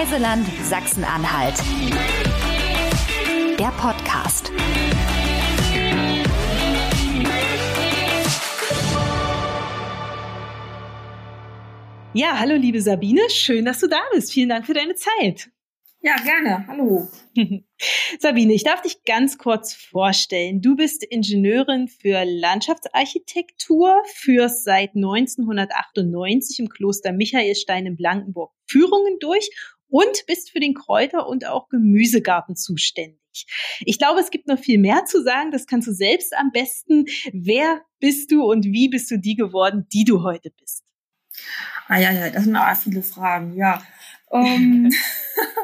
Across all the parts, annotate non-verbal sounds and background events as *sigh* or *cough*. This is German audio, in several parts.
Reiseland Sachsen-Anhalt. Der Podcast. Ja, hallo liebe Sabine, schön, dass du da bist. Vielen Dank für deine Zeit. Ja, gerne. Hallo. *laughs* Sabine, ich darf dich ganz kurz vorstellen. Du bist Ingenieurin für Landschaftsarchitektur, führst seit 1998 im Kloster Michaelstein in Blankenburg Führungen durch und bist für den Kräuter- und auch Gemüsegarten zuständig. Ich glaube, es gibt noch viel mehr zu sagen. Das kannst du selbst am besten. Wer bist du und wie bist du die geworden, die du heute bist? Ah ja, ja, das sind auch viele Fragen. Ja, um,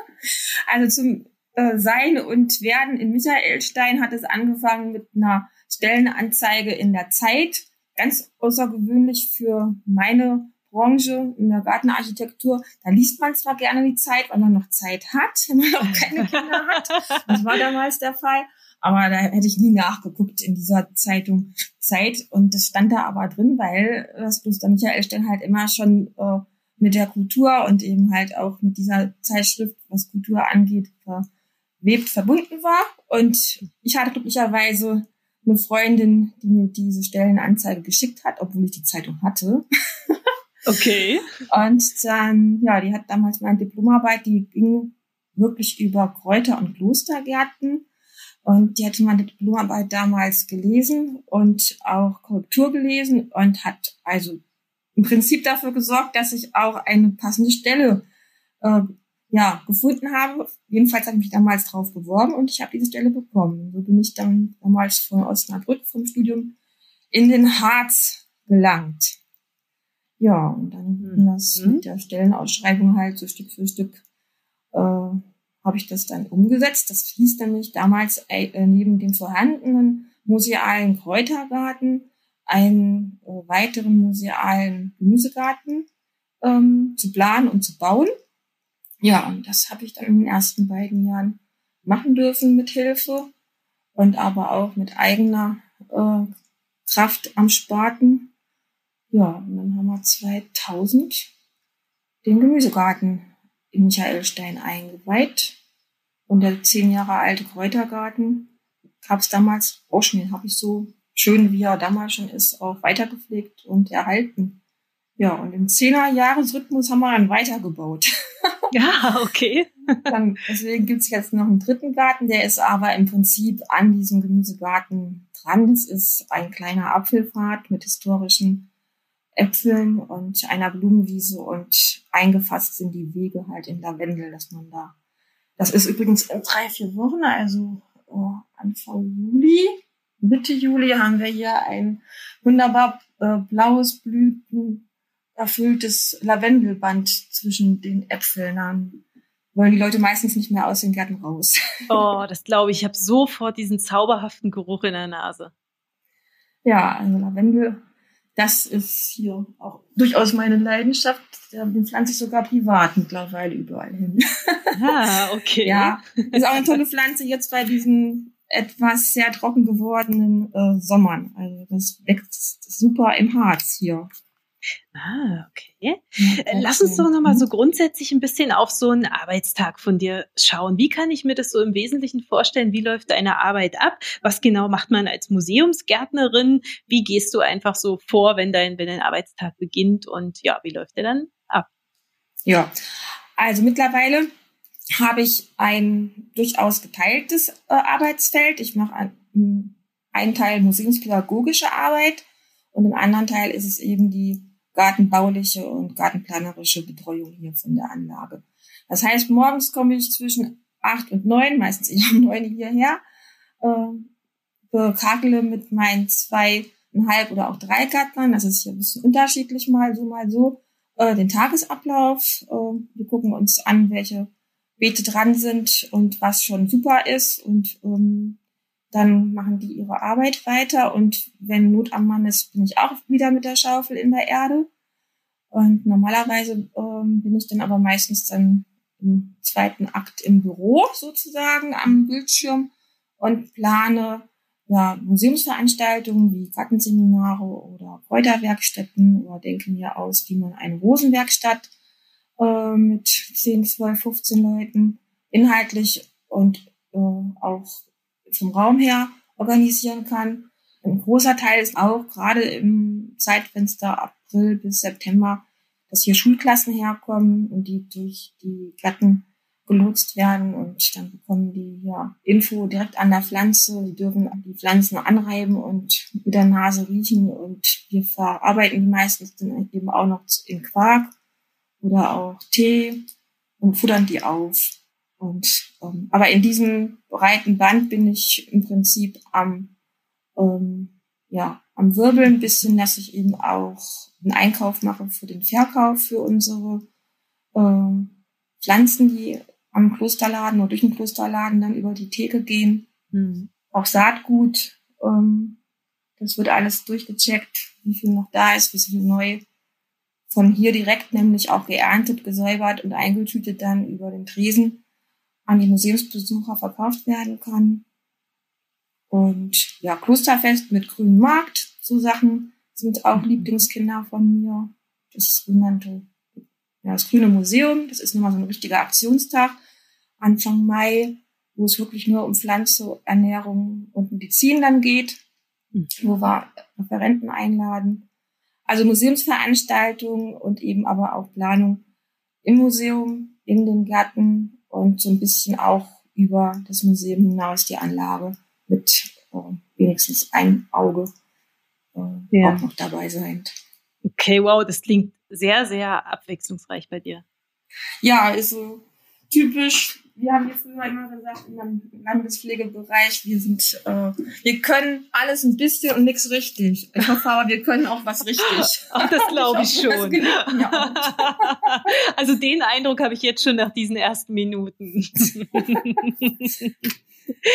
*laughs* also zum äh, Sein und Werden in Michaelstein hat es angefangen mit einer Stellenanzeige in der Zeit. Ganz außergewöhnlich für meine Branche in der Gartenarchitektur. Da liest man zwar gerne die Zeit, weil man noch Zeit hat, *laughs* wenn man noch keine *laughs* Kinder hat. Das war damals der Fall. Aber da hätte ich nie nachgeguckt in dieser Zeitung Zeit. Und das stand da aber drin, weil das Kloster Michaelstein halt immer schon äh, mit der Kultur und eben halt auch mit dieser Zeitschrift, was Kultur angeht, verwebt verbunden war. Und ich hatte glücklicherweise eine Freundin, die mir diese Stellenanzeige geschickt hat, obwohl ich die Zeitung hatte. Okay. Und dann, ja, die hat damals meine Diplomarbeit, die ging wirklich über Kräuter- und Klostergärten. Und die hatte meine Diplomarbeit damals gelesen und auch Korrektur gelesen und hat also im Prinzip dafür gesorgt, dass ich auch eine passende Stelle äh, ja, gefunden habe. Jedenfalls habe ich mich damals drauf beworben und ich habe diese Stelle bekommen. So bin ich dann damals von Osnabrück vom Studium in den Harz gelangt. Ja, und dann mhm. das mit der Stellenausschreibung halt so Stück für Stück äh, habe ich das dann umgesetzt. Das fließt nämlich damals äh, neben dem vorhandenen musealen Kräutergarten einen äh, weiteren musealen Gemüsegarten ähm, zu planen und zu bauen. Ja, und das habe ich dann in den ersten beiden Jahren machen dürfen mit Hilfe und aber auch mit eigener äh, Kraft am Spaten. Ja, und dann haben wir 2000 den Gemüsegarten in Michaelstein eingeweiht. Und der zehn Jahre alte Kräutergarten gab es damals auch schon, den habe ich so schön, wie er damals schon ist, auch weitergepflegt und erhalten. Ja, und im Zehner-Jahresrhythmus haben wir dann weitergebaut. *laughs* Ja, okay. dann, deswegen gibt's jetzt noch einen dritten Garten, der ist aber im Prinzip an diesem Gemüsegarten dran. Das ist ein kleiner Apfelpfad mit historischen Äpfeln und einer Blumenwiese und eingefasst sind die Wege halt in Lavendel, dass man da. Das ist übrigens in drei, vier Wochen, also oh, Anfang Juli, Mitte Juli haben wir hier ein wunderbar äh, blaues Blüten erfülltes Lavendelband zwischen den Äpfeln. Dann wollen die Leute meistens nicht mehr aus den Gärten raus. *laughs* Oh, das glaube ich. Ich habe sofort diesen zauberhaften Geruch in der Nase. Ja, also Lavendel, das ist hier auch durchaus meine Leidenschaft. Den pflanze ich sogar privat mittlerweile überall hin. *laughs* Ah, okay. ja, ist auch eine tolle Pflanze jetzt bei diesen etwas sehr trocken gewordenen äh, Sommern. Also das wächst super im Harz hier. Ah, okay. Ja, Lass uns doch nochmal so grundsätzlich ein bisschen auf so einen Arbeitstag von dir schauen. Wie kann ich mir das so im Wesentlichen vorstellen? Wie läuft deine Arbeit ab? Was genau macht man als Museumsgärtnerin? Wie gehst du einfach so vor, wenn dein, wenn dein Arbeitstag beginnt? Und ja, wie läuft der dann ab? Ja, also mittlerweile habe ich ein durchaus geteiltes äh, Arbeitsfeld. Ich mache ein, einen Teil museumspädagogische Arbeit und im anderen Teil ist es eben die gartenbauliche und gartenplanerische Betreuung hier von der Anlage. Das heißt, morgens komme ich zwischen acht und neun, meistens eher *laughs* um neun hierher, äh, bekakele mit meinen zweieinhalb oder auch drei Gärtnern, das ist hier ein bisschen unterschiedlich mal so, mal so, äh, den Tagesablauf. Äh, wir gucken uns an, welche Beete dran sind und was schon super ist und ähm, dann machen die ihre Arbeit weiter und wenn Not am Mann ist, bin ich auch wieder mit der Schaufel in der Erde. Und normalerweise ähm, bin ich dann aber meistens dann im zweiten Akt im Büro sozusagen am Bildschirm und plane ja, Museumsveranstaltungen wie Gartenseminare oder Kräuterwerkstätten oder denke mir aus, wie man eine Rosenwerkstatt äh, mit 10, 12, 15 Leuten inhaltlich und äh, auch vom Raum her organisieren kann. Ein großer Teil ist auch gerade im Zeitfenster April bis September, dass hier Schulklassen herkommen und die durch die Gärten gelotst werden und dann bekommen die ja Info direkt an der Pflanze. Die dürfen die Pflanzen anreiben und mit der Nase riechen und wir verarbeiten die meistens dann eben auch noch in Quark oder auch Tee und futtern die auf. Und ähm, aber in diesem breiten Band bin ich im Prinzip am ähm, ja am Wirbeln, bis hin, dass ich eben auch einen Einkauf mache für den Verkauf für unsere äh, Pflanzen, die am Klosterladen oder durch den Klosterladen dann über die Theke gehen. Mhm. Auch Saatgut, ähm, das wird alles durchgecheckt, wie viel noch da ist, wie viel neu von hier direkt nämlich auch geerntet, gesäubert und eingetütet dann über den Tresen an die Museumsbesucher verkauft werden kann. Und ja, Klosterfest mit grünem Markt, so Sachen sind auch mhm. Lieblingskinder von mir. Das sogenannte, ja, das Grüne Museum, das ist nochmal so ein richtiger Aktionstag. Anfang Mai, wo es wirklich nur um Pflanze, Ernährung und Medizin dann geht, mhm. wo wir Referenten einladen. Also Museumsveranstaltungen und eben aber auch Planung im Museum, in den Gärten und so ein bisschen auch über das Museum hinaus die Anlage mit äh, wenigstens ein Auge äh, ja. auch noch dabei sein. Okay, wow, das klingt sehr, sehr abwechslungsreich bei dir. Ja, also typisch wir haben hier früher immer gesagt, im Landespflegebereich, wir sind, äh, wir können alles ein bisschen und nichts richtig. Ich hoffe aber, wir können auch was richtig. *laughs* Ach, das glaube ich, ich schon. Ja. *laughs* also den Eindruck habe ich jetzt schon nach diesen ersten Minuten. *laughs*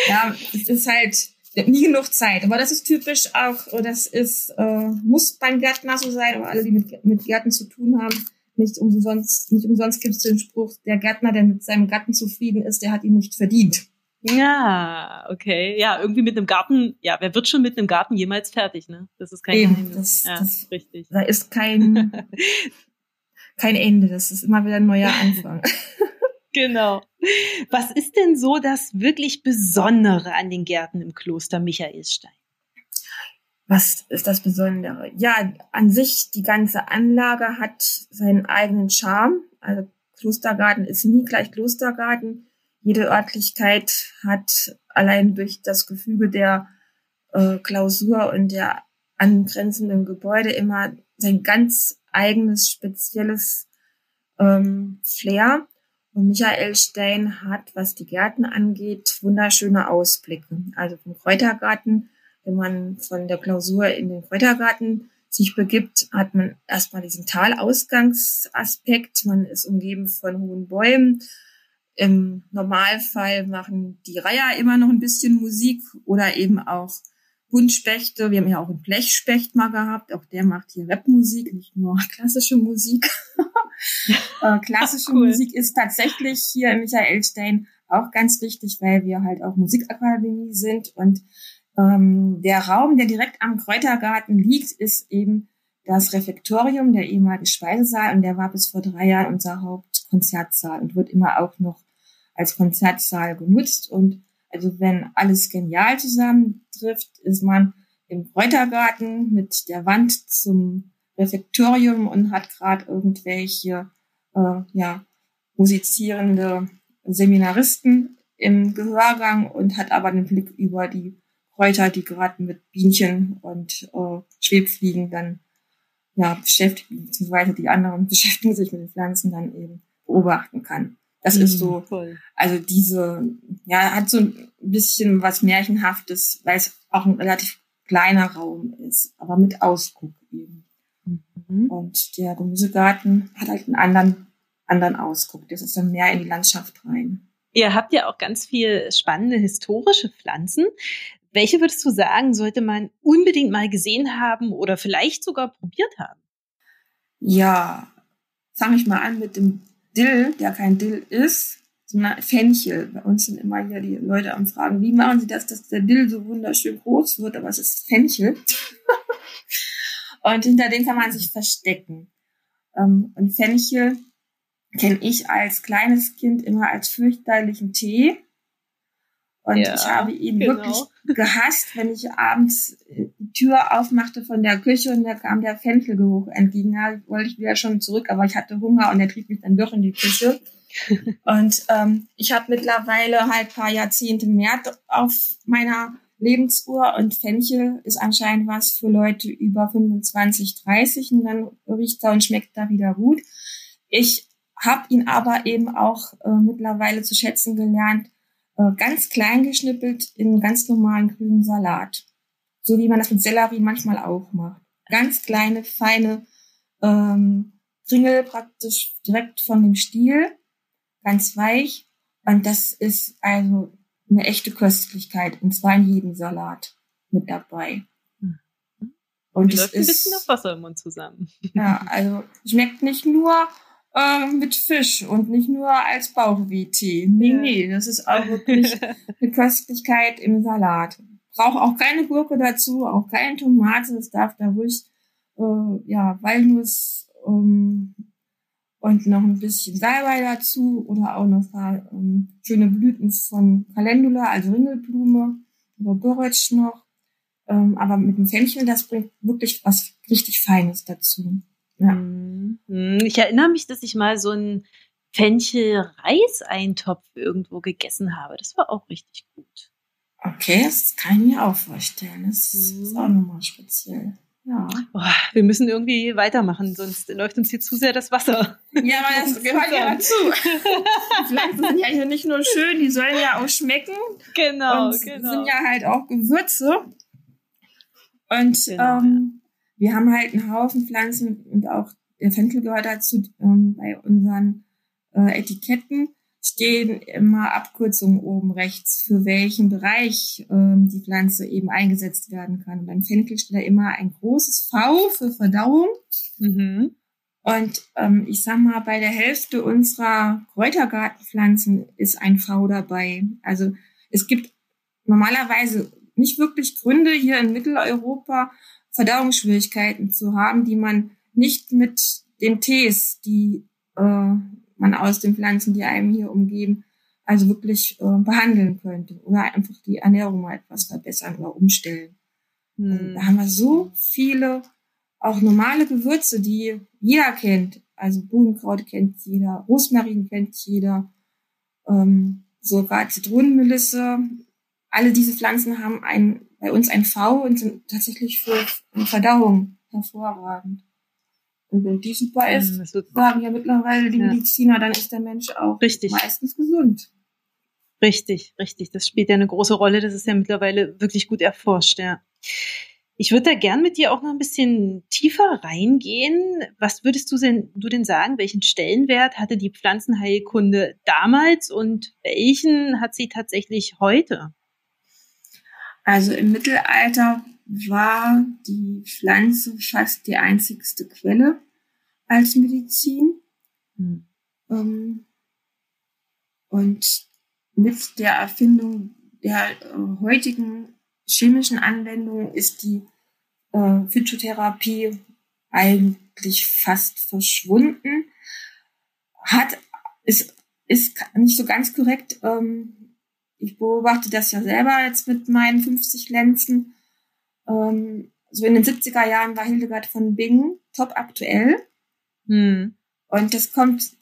ja, es ist halt nie genug Zeit. Aber das ist typisch auch, das ist, äh, muss beim Gärtner so sein, aber alle, die mit, mit Gärten zu tun haben, nicht umsonst, nicht umsonst gibt es den Spruch, der Gärtner, der mit seinem Gatten zufrieden ist, der hat ihn nicht verdient. Ja, okay. Ja, irgendwie mit einem Garten, ja, wer wird schon mit einem Garten jemals fertig, ne? Das ist kein Eben, Geheimnis. Das, ja, das, richtig. Da ist kein, *laughs* kein Ende, das ist immer wieder ein neuer Anfang. *laughs* *laughs* genau. Was ist denn so das wirklich Besondere an den Gärten im Kloster Michaelstein? Was ist das Besondere? Ja, an sich, die ganze Anlage hat seinen eigenen Charme. Also Klostergarten ist nie gleich Klostergarten. Jede Örtlichkeit hat allein durch das Gefüge der äh, Klausur und der angrenzenden Gebäude immer sein ganz eigenes, spezielles ähm, Flair. Und Michael Stein hat, was die Gärten angeht, wunderschöne Ausblicke. Also vom Kräutergarten wenn man von der Klausur in den Kräutergarten sich begibt, hat man erstmal diesen Talausgangsaspekt. Man ist umgeben von hohen Bäumen. Im Normalfall machen die Reiher immer noch ein bisschen Musik oder eben auch Buntspechte. Wir haben ja auch einen Blechspecht mal gehabt. Auch der macht hier Rapmusik, nicht nur *laughs* klassische Musik. *laughs* äh, klassische cool. Musik ist tatsächlich hier in Michaelstein auch ganz wichtig, weil wir halt auch Musikakademie sind und ähm, der Raum, der direkt am Kräutergarten liegt, ist eben das Refektorium, der ehemalige Speisesaal, und der war bis vor drei Jahren unser Hauptkonzertsaal und wird immer auch noch als Konzertsaal genutzt. Und also wenn alles genial zusammentrifft, ist man im Kräutergarten mit der Wand zum Refektorium und hat gerade irgendwelche äh, ja, musizierende Seminaristen im Gehörgang und hat aber den Blick über die Kräuter, die gerade mit Bienchen und äh, Schwebfliegen dann ja beschäftigen, beziehungsweise die anderen *laughs* beschäftigen sich mit den Pflanzen dann eben beobachten kann. Das mhm, ist so, voll. also diese, ja, hat so ein bisschen was Märchenhaftes, weil es auch ein relativ kleiner Raum ist, aber mit Ausguck eben. Mhm. Und der Gemüsegarten hat halt einen anderen, anderen Ausguck. Das ist dann mehr in die Landschaft rein. Ihr habt ja auch ganz viel spannende historische Pflanzen. Welche würdest du sagen, sollte man unbedingt mal gesehen haben oder vielleicht sogar probiert haben? Ja, fange ich mal an mit dem Dill, der kein Dill ist, sondern Fenchel. Bei uns sind immer hier die Leute am Fragen, wie machen sie das, dass der Dill so wunderschön groß wird, aber es ist Fenchel. *laughs* und hinter dem kann man sich verstecken. Ähm, und Fenchel kenne ich als kleines Kind immer als fürchterlichen Tee. Und ja, ich habe ihn genau. wirklich *laughs* gehasst, wenn ich abends die Tür aufmachte von der Küche und da kam der Fenchelgeruch entgegen. Da wollte ich wieder schon zurück, aber ich hatte Hunger und er trieb mich dann doch in die Küche. *laughs* und ähm, ich habe mittlerweile halt paar Jahrzehnte mehr auf meiner Lebensuhr und Fenchel ist anscheinend was für Leute über 25, 30 und dann riecht er und schmeckt da wieder gut. Ich habe ihn aber eben auch äh, mittlerweile zu schätzen gelernt, ganz klein geschnippelt in ganz normalen grünen Salat. So wie man das mit Sellerie manchmal auch macht. Ganz kleine, feine ähm, Kringel praktisch direkt von dem Stiel, ganz weich. Und das ist also eine echte Köstlichkeit. Und zwar in jedem Salat mit dabei. Mhm. Und es ist, ein bisschen das Wasser im Mund zusammen. Ja, also schmeckt nicht nur äh, mit Fisch und nicht nur als Bauchweh-Tee. Nee, ja. nee, das ist auch wirklich *laughs* eine Köstlichkeit im Salat. Braucht auch keine Gurke dazu, auch keine Tomate. Es darf da ruhig äh, ja, Walnuss ähm, und noch ein bisschen Salbei dazu oder auch noch ähm, schöne Blüten von Calendula, also Ringelblume oder Borretsch noch. Ähm, aber mit dem Fenchel, das bringt wirklich was richtig Feines dazu. Ja. Mhm. Ich erinnere mich, dass ich mal so einen Fenchel-Reiseintopf irgendwo gegessen habe. Das war auch richtig gut. Okay, das kann ich mir auch vorstellen. Das ist auch nochmal speziell. Ja. Boah, wir müssen irgendwie weitermachen, sonst läuft uns hier zu sehr das Wasser. Ja, aber das *laughs* gehört ja dazu. Die Pflanzen sind ja hier nicht nur schön, die sollen ja auch schmecken. Genau, und genau. sind ja halt auch Gewürze. Und genau. ähm, wir haben halt einen Haufen Pflanzen und auch der Fenchel gehört dazu ähm, bei unseren äh, Etiketten stehen immer Abkürzungen oben rechts, für welchen Bereich ähm, die Pflanze eben eingesetzt werden kann. Und beim Fenchel steht da immer ein großes V für Verdauung. Mhm. Und ähm, ich sag mal, bei der Hälfte unserer Kräutergartenpflanzen ist ein V dabei. Also es gibt normalerweise nicht wirklich Gründe hier in Mitteleuropa Verdauungsschwierigkeiten zu haben, die man nicht mit den Tees, die äh, man aus den Pflanzen, die einem hier umgeben, also wirklich äh, behandeln könnte oder einfach die Ernährung mal etwas verbessern oder umstellen. Hm. Da haben wir so viele auch normale Gewürze, die jeder kennt. Also Bohnenkraut kennt jeder, Rosmarin kennt jeder, ähm, sogar Zitronenmelisse. Alle diese Pflanzen haben ein, bei uns ein V und sind tatsächlich für Verdauung hervorragend. Und wenn die super ist, mhm, sagen ja mittlerweile die ja. Mediziner, dann ist der Mensch auch richtig. meistens gesund. Richtig, richtig. Das spielt ja eine große Rolle. Das ist ja mittlerweile wirklich gut erforscht, ja. Ich würde da gern mit dir auch noch ein bisschen tiefer reingehen. Was würdest du denn, du denn sagen? Welchen Stellenwert hatte die Pflanzenheilkunde damals und welchen hat sie tatsächlich heute? Also im Mittelalter war die Pflanze fast die einzigste Quelle als Medizin. Mhm. Ähm, und mit der Erfindung der äh, heutigen chemischen Anwendung ist die äh, Phytotherapie eigentlich fast verschwunden. Hat, ist, ist nicht so ganz korrekt. Ähm, ich beobachte das ja selber jetzt mit meinen 50 Lenzen. Ähm, so in den 70er Jahren war Hildegard von Bingen top aktuell. Hm. Und das kommt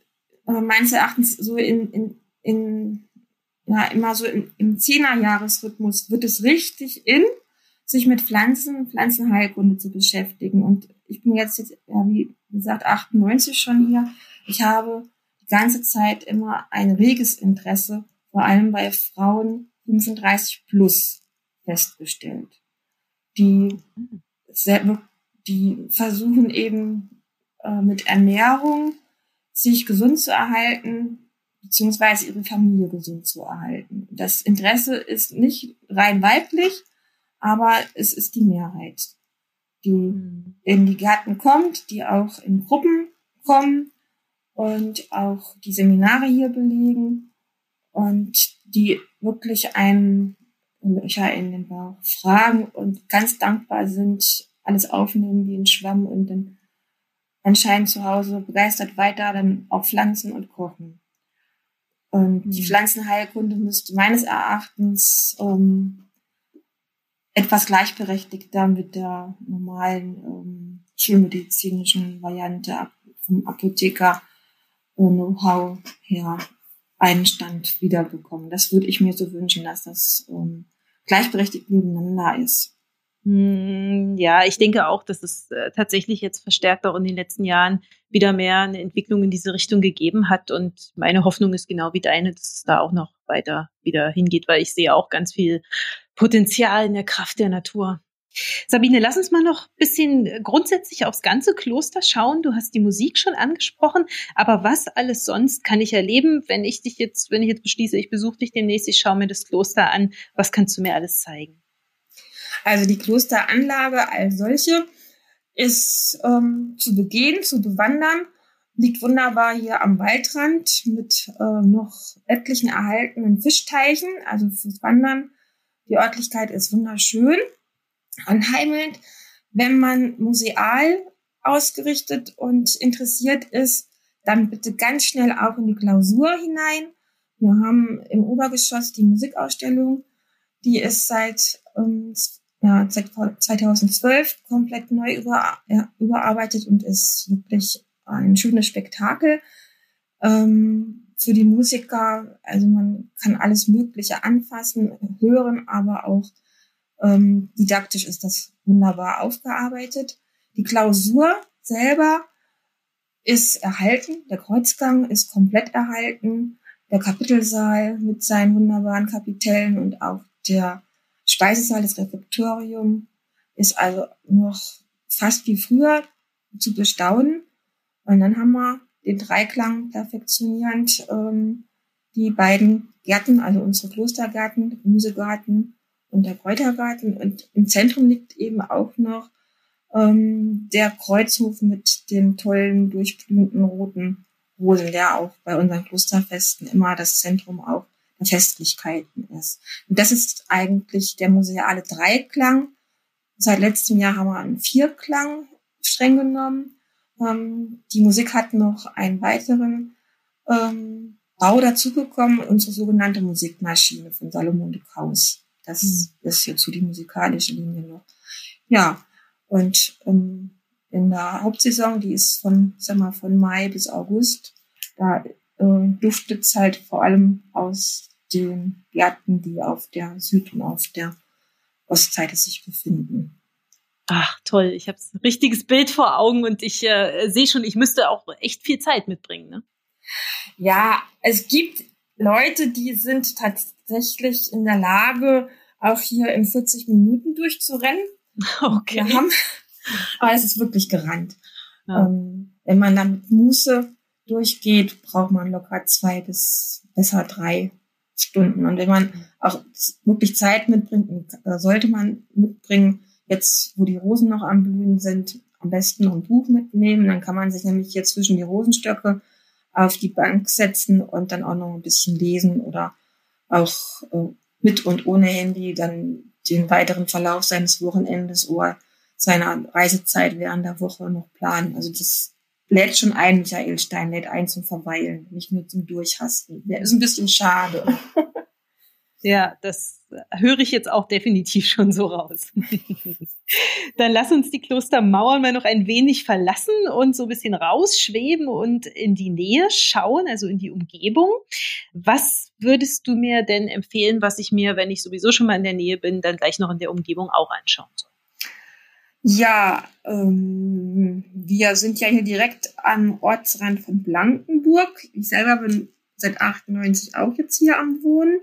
äh, meines Erachtens so in, in, in ja, immer so im, im Zehnerjahresrhythmus wird es richtig in, sich mit Pflanzen, Pflanzenheilkunde zu beschäftigen. Und ich bin jetzt, jetzt ja, wie gesagt, 98 schon hier. Ich habe die ganze Zeit immer ein reges Interesse, vor allem bei Frauen 35 plus festgestellt die, die versuchen eben äh, mit Ernährung sich gesund zu erhalten, beziehungsweise ihre Familie gesund zu erhalten. Das Interesse ist nicht rein weiblich, aber es ist die Mehrheit, die mhm. in die Gärten kommt, die auch in Gruppen kommen und auch die Seminare hier belegen und die wirklich einen Löcher in den Bauch, fragen und ganz dankbar sind, alles aufnehmen wie ein Schwamm und dann anscheinend zu Hause begeistert weiter dann auch pflanzen und kochen. Und mhm. die Pflanzenheilkunde müsste meines Erachtens ähm, etwas gleichberechtigter mit der normalen ähm, schulmedizinischen Variante vom Apotheker äh, Know-how her einen Stand wiederbekommen. Das würde ich mir so wünschen, dass das ähm, gleichberechtigt nebeneinander ist. Hm, ja, ich denke auch, dass es äh, tatsächlich jetzt verstärkt auch in den letzten Jahren wieder mehr eine Entwicklung in diese Richtung gegeben hat. Und meine Hoffnung ist genau wie deine, dass es da auch noch weiter wieder hingeht, weil ich sehe auch ganz viel Potenzial in der Kraft der Natur. Sabine, lass uns mal noch ein bisschen grundsätzlich aufs ganze Kloster schauen. Du hast die Musik schon angesprochen, aber was alles sonst kann ich erleben, wenn ich dich jetzt, wenn ich jetzt beschließe, ich besuche dich demnächst, ich schaue mir das Kloster an. Was kannst du mir alles zeigen? Also die Klosteranlage als solche ist ähm, zu begehen, zu bewandern, liegt wunderbar hier am Waldrand mit äh, noch etlichen erhaltenen Fischteichen, also fürs Wandern. Die Örtlichkeit ist wunderschön, anheimelnd. Wenn man museal ausgerichtet und interessiert ist, dann bitte ganz schnell auch in die Klausur hinein. Wir haben im Obergeschoss die Musikausstellung, die ist seit ähm, ja, seit 2012 komplett neu über, ja, überarbeitet und ist wirklich ein schönes Spektakel. Ähm, für die Musiker, also man kann alles Mögliche anfassen, hören, aber auch ähm, didaktisch ist das wunderbar aufgearbeitet. Die Klausur selber ist erhalten, der Kreuzgang ist komplett erhalten, der Kapitelsaal mit seinen wunderbaren Kapitellen und auch der Speisesaal, das Refektorium ist also noch fast wie früher zu bestaunen. Und dann haben wir den Dreiklang perfektionierend ähm, die beiden Gärten, also unsere Klostergärten, Gemüsegarten und der Kräutergarten. Und im Zentrum liegt eben auch noch ähm, der Kreuzhof mit den tollen, durchblühenden roten Rosen, der auch bei unseren Klosterfesten immer das Zentrum auch Festlichkeiten ist. Und das ist eigentlich der museale Dreiklang. Seit letztem Jahr haben wir einen Vierklang streng genommen. Ähm, die Musik hat noch einen weiteren ähm, Bau dazugekommen, unsere sogenannte Musikmaschine von Salomon de Kaus. Das mhm. ist jetzt so die musikalische Linie noch. Ja, und ähm, in der Hauptsaison, die ist von, sag mal, von Mai bis August, da äh, duftet es halt vor allem aus den Gärten, die auf der Süd- und auf der Ostseite sich befinden. Ach, toll. Ich habe ein richtiges Bild vor Augen und ich äh, sehe schon, ich müsste auch echt viel Zeit mitbringen. Ne? Ja, es gibt Leute, die sind tatsächlich in der Lage, auch hier in 40 Minuten durchzurennen. Okay. Wir haben, *laughs* aber es ist wirklich gerannt. Ja. Ähm, wenn man dann mit Muße durchgeht, braucht man locker zwei bis besser drei Stunden. Und wenn man auch wirklich Zeit mitbringt, äh, sollte man mitbringen, jetzt wo die Rosen noch am Blühen sind, am besten noch ein Buch mitnehmen. Dann kann man sich nämlich hier zwischen die Rosenstöcke auf die Bank setzen und dann auch noch ein bisschen lesen oder auch äh, mit und ohne Handy dann den weiteren Verlauf seines Wochenendes oder seiner Reisezeit während der Woche noch planen. Also das lädt schon ein, Michael Stein lädt ein zum Verweilen, nicht nur zum Durchhasten. Der ist ein bisschen schade. *laughs* Ja, das höre ich jetzt auch definitiv schon so raus. *laughs* Dann lass uns die Klostermauern mal noch ein wenig verlassen und so ein bisschen rausschweben und in die Nähe schauen, also in die Umgebung. Was würdest du mir denn empfehlen, was ich mir, wenn ich sowieso schon mal in der Nähe bin, dann gleich noch in der Umgebung auch anschauen soll? Ja, ähm, wir sind ja hier direkt am Ortsrand von Blankenburg. Ich selber bin seit 98 auch jetzt hier am Wohnen.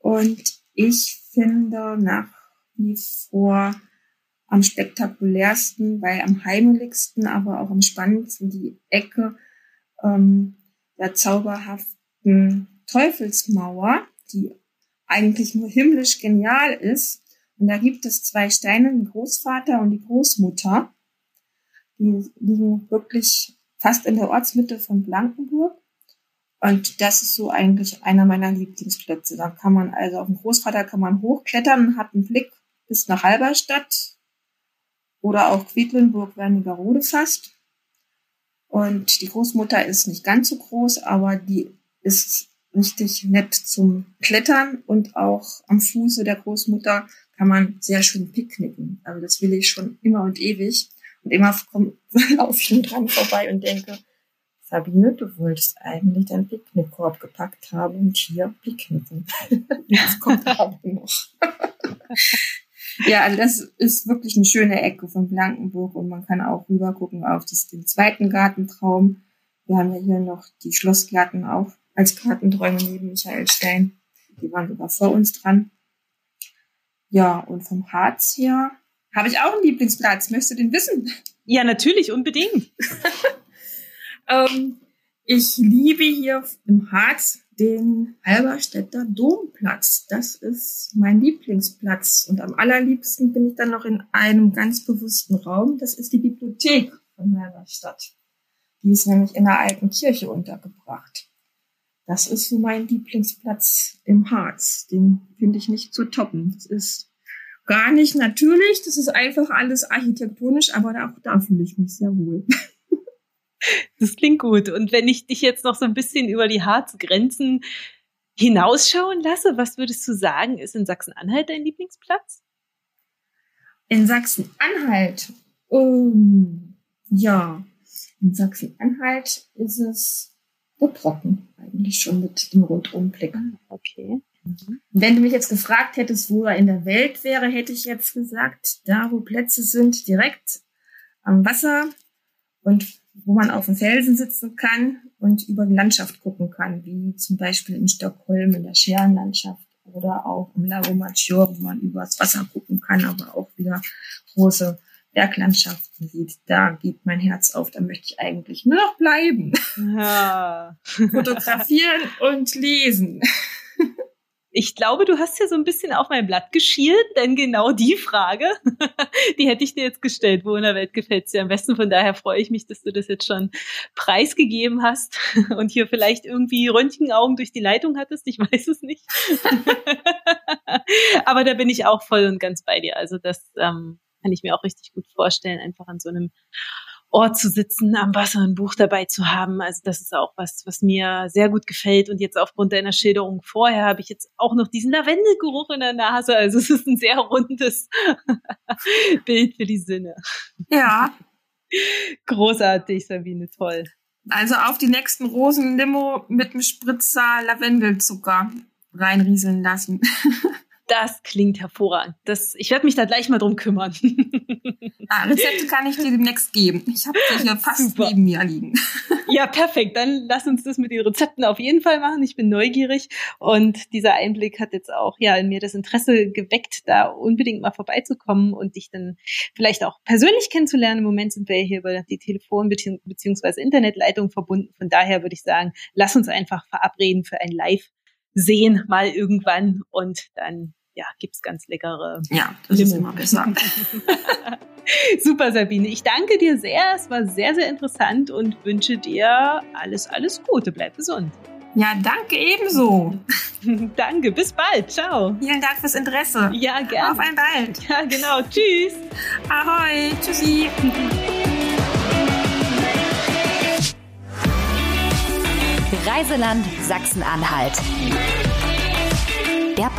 Und ich finde nach wie vor am spektakulärsten, weil am heimeligsten, aber auch am spannendsten die Ecke ähm, der zauberhaften Teufelsmauer, die eigentlich nur himmlisch genial ist und da gibt es zwei Steine, den Großvater und die Großmutter. Die liegen wirklich fast in der Ortsmitte von Blankenburg. Und das ist so eigentlich einer meiner Lieblingsplätze. Da kann man also auf den Großvater kann man hochklettern hat einen Blick bis nach Halberstadt oder auch Quedlinburg, Wernigerode fast. Und die Großmutter ist nicht ganz so groß, aber die ist richtig nett zum Klettern und auch am Fuße der Großmutter kann man sehr schön picknicken. Also das will ich schon immer und ewig. Und immer *laughs* laufe *laughs* ich dran vorbei und denke, Sabine, du wolltest eigentlich deinen Picknickkorb gepackt haben und hier picknicken. *laughs* das kommt aber noch. ja, also das ist wirklich eine schöne Ecke von Blankenburg und man kann auch rüber gucken auf das, den zweiten Gartentraum. Wir haben ja hier noch die Schlossgärten auch als Gartenträume neben Michael Stein. Die waren sogar vor uns dran. Ja, und vom Harz her habe ich auch einen Lieblingsplatz. Möchtest du den wissen? Ja, natürlich, unbedingt. *laughs* ähm, ich liebe hier im Harz den Halberstädter Domplatz. Das ist mein Lieblingsplatz. Und am allerliebsten bin ich dann noch in einem ganz bewussten Raum. Das ist die Bibliothek von Halberstadt. Die ist nämlich in der alten Kirche untergebracht. Das ist so mein Lieblingsplatz im Harz. Den finde ich nicht zu toppen. Das ist gar nicht natürlich. Das ist einfach alles architektonisch, aber auch da fühle ich mich sehr wohl. *laughs* Das klingt gut. Und wenn ich dich jetzt noch so ein bisschen über die Harzgrenzen hinausschauen lasse, was würdest du sagen, ist in Sachsen-Anhalt dein Lieblingsplatz? In Sachsen-Anhalt, um, ja, in Sachsen-Anhalt ist es Buttrocken eigentlich schon mit dem Rundumblick. Ah, okay. Mhm. Wenn du mich jetzt gefragt hättest, wo er in der Welt wäre, hätte ich jetzt gesagt, da wo Plätze sind, direkt am Wasser und wo man auf dem Felsen sitzen kann und über die Landschaft gucken kann, wie zum Beispiel in Stockholm in der Scherenlandschaft oder auch im Lago Maggiore, wo man übers Wasser gucken kann, aber auch wieder große Berglandschaften sieht. Da geht mein Herz auf, da möchte ich eigentlich nur noch bleiben. Ja. *laughs* Fotografieren und lesen. Ich glaube, du hast ja so ein bisschen auf mein Blatt geschielt, denn genau die Frage, *laughs* die hätte ich dir jetzt gestellt. Wo in der Welt gefällt es dir am besten? Von daher freue ich mich, dass du das jetzt schon preisgegeben hast *laughs* und hier vielleicht irgendwie Röntgenaugen durch die Leitung hattest. Ich *laughs* weiß es nicht. Aber da bin ich auch voll und ganz bei dir. Also das ähm, kann ich mir auch richtig gut vorstellen, einfach an so einem Ort zu sitzen, am Wasser ein Buch dabei zu haben. Also das ist auch was, was mir sehr gut gefällt. Und jetzt aufgrund deiner Schilderung vorher habe ich jetzt auch noch diesen Lavendelgeruch in der Nase. Also es ist ein sehr rundes *laughs* Bild für die Sinne. Ja. *laughs* Großartig, Sabine, toll. Also auf die nächsten Rosenlimo mit einem Spritzer Lavendelzucker reinrieseln lassen. *laughs* Das klingt hervorragend. Das, ich werde mich da gleich mal drum kümmern. *laughs* ah, Rezepte kann ich dir demnächst geben. Ich habe die hier fast Super. neben mir liegen. *laughs* ja, perfekt. Dann lass uns das mit den Rezepten auf jeden Fall machen. Ich bin neugierig und dieser Einblick hat jetzt auch ja in mir das Interesse geweckt, da unbedingt mal vorbeizukommen und dich dann vielleicht auch persönlich kennenzulernen. Im Moment sind wir hier über die Telefon- bzw. Internetleitung verbunden. Von daher würde ich sagen, lass uns einfach verabreden für ein Live sehen mal irgendwann und dann ja, gibt's ganz leckere. Ja, das Limo. ist immer besser. *laughs* Super, Sabine. Ich danke dir sehr. Es war sehr, sehr interessant und wünsche dir alles, alles Gute. Bleib gesund. Ja, danke ebenso. *laughs* danke, bis bald. Ciao. Vielen Dank fürs Interesse. Ja, gerne. Auf ein bald. Ja, genau. Tschüss. Ahoi. Tschüssi. Reiseland Sachsen-Anhalt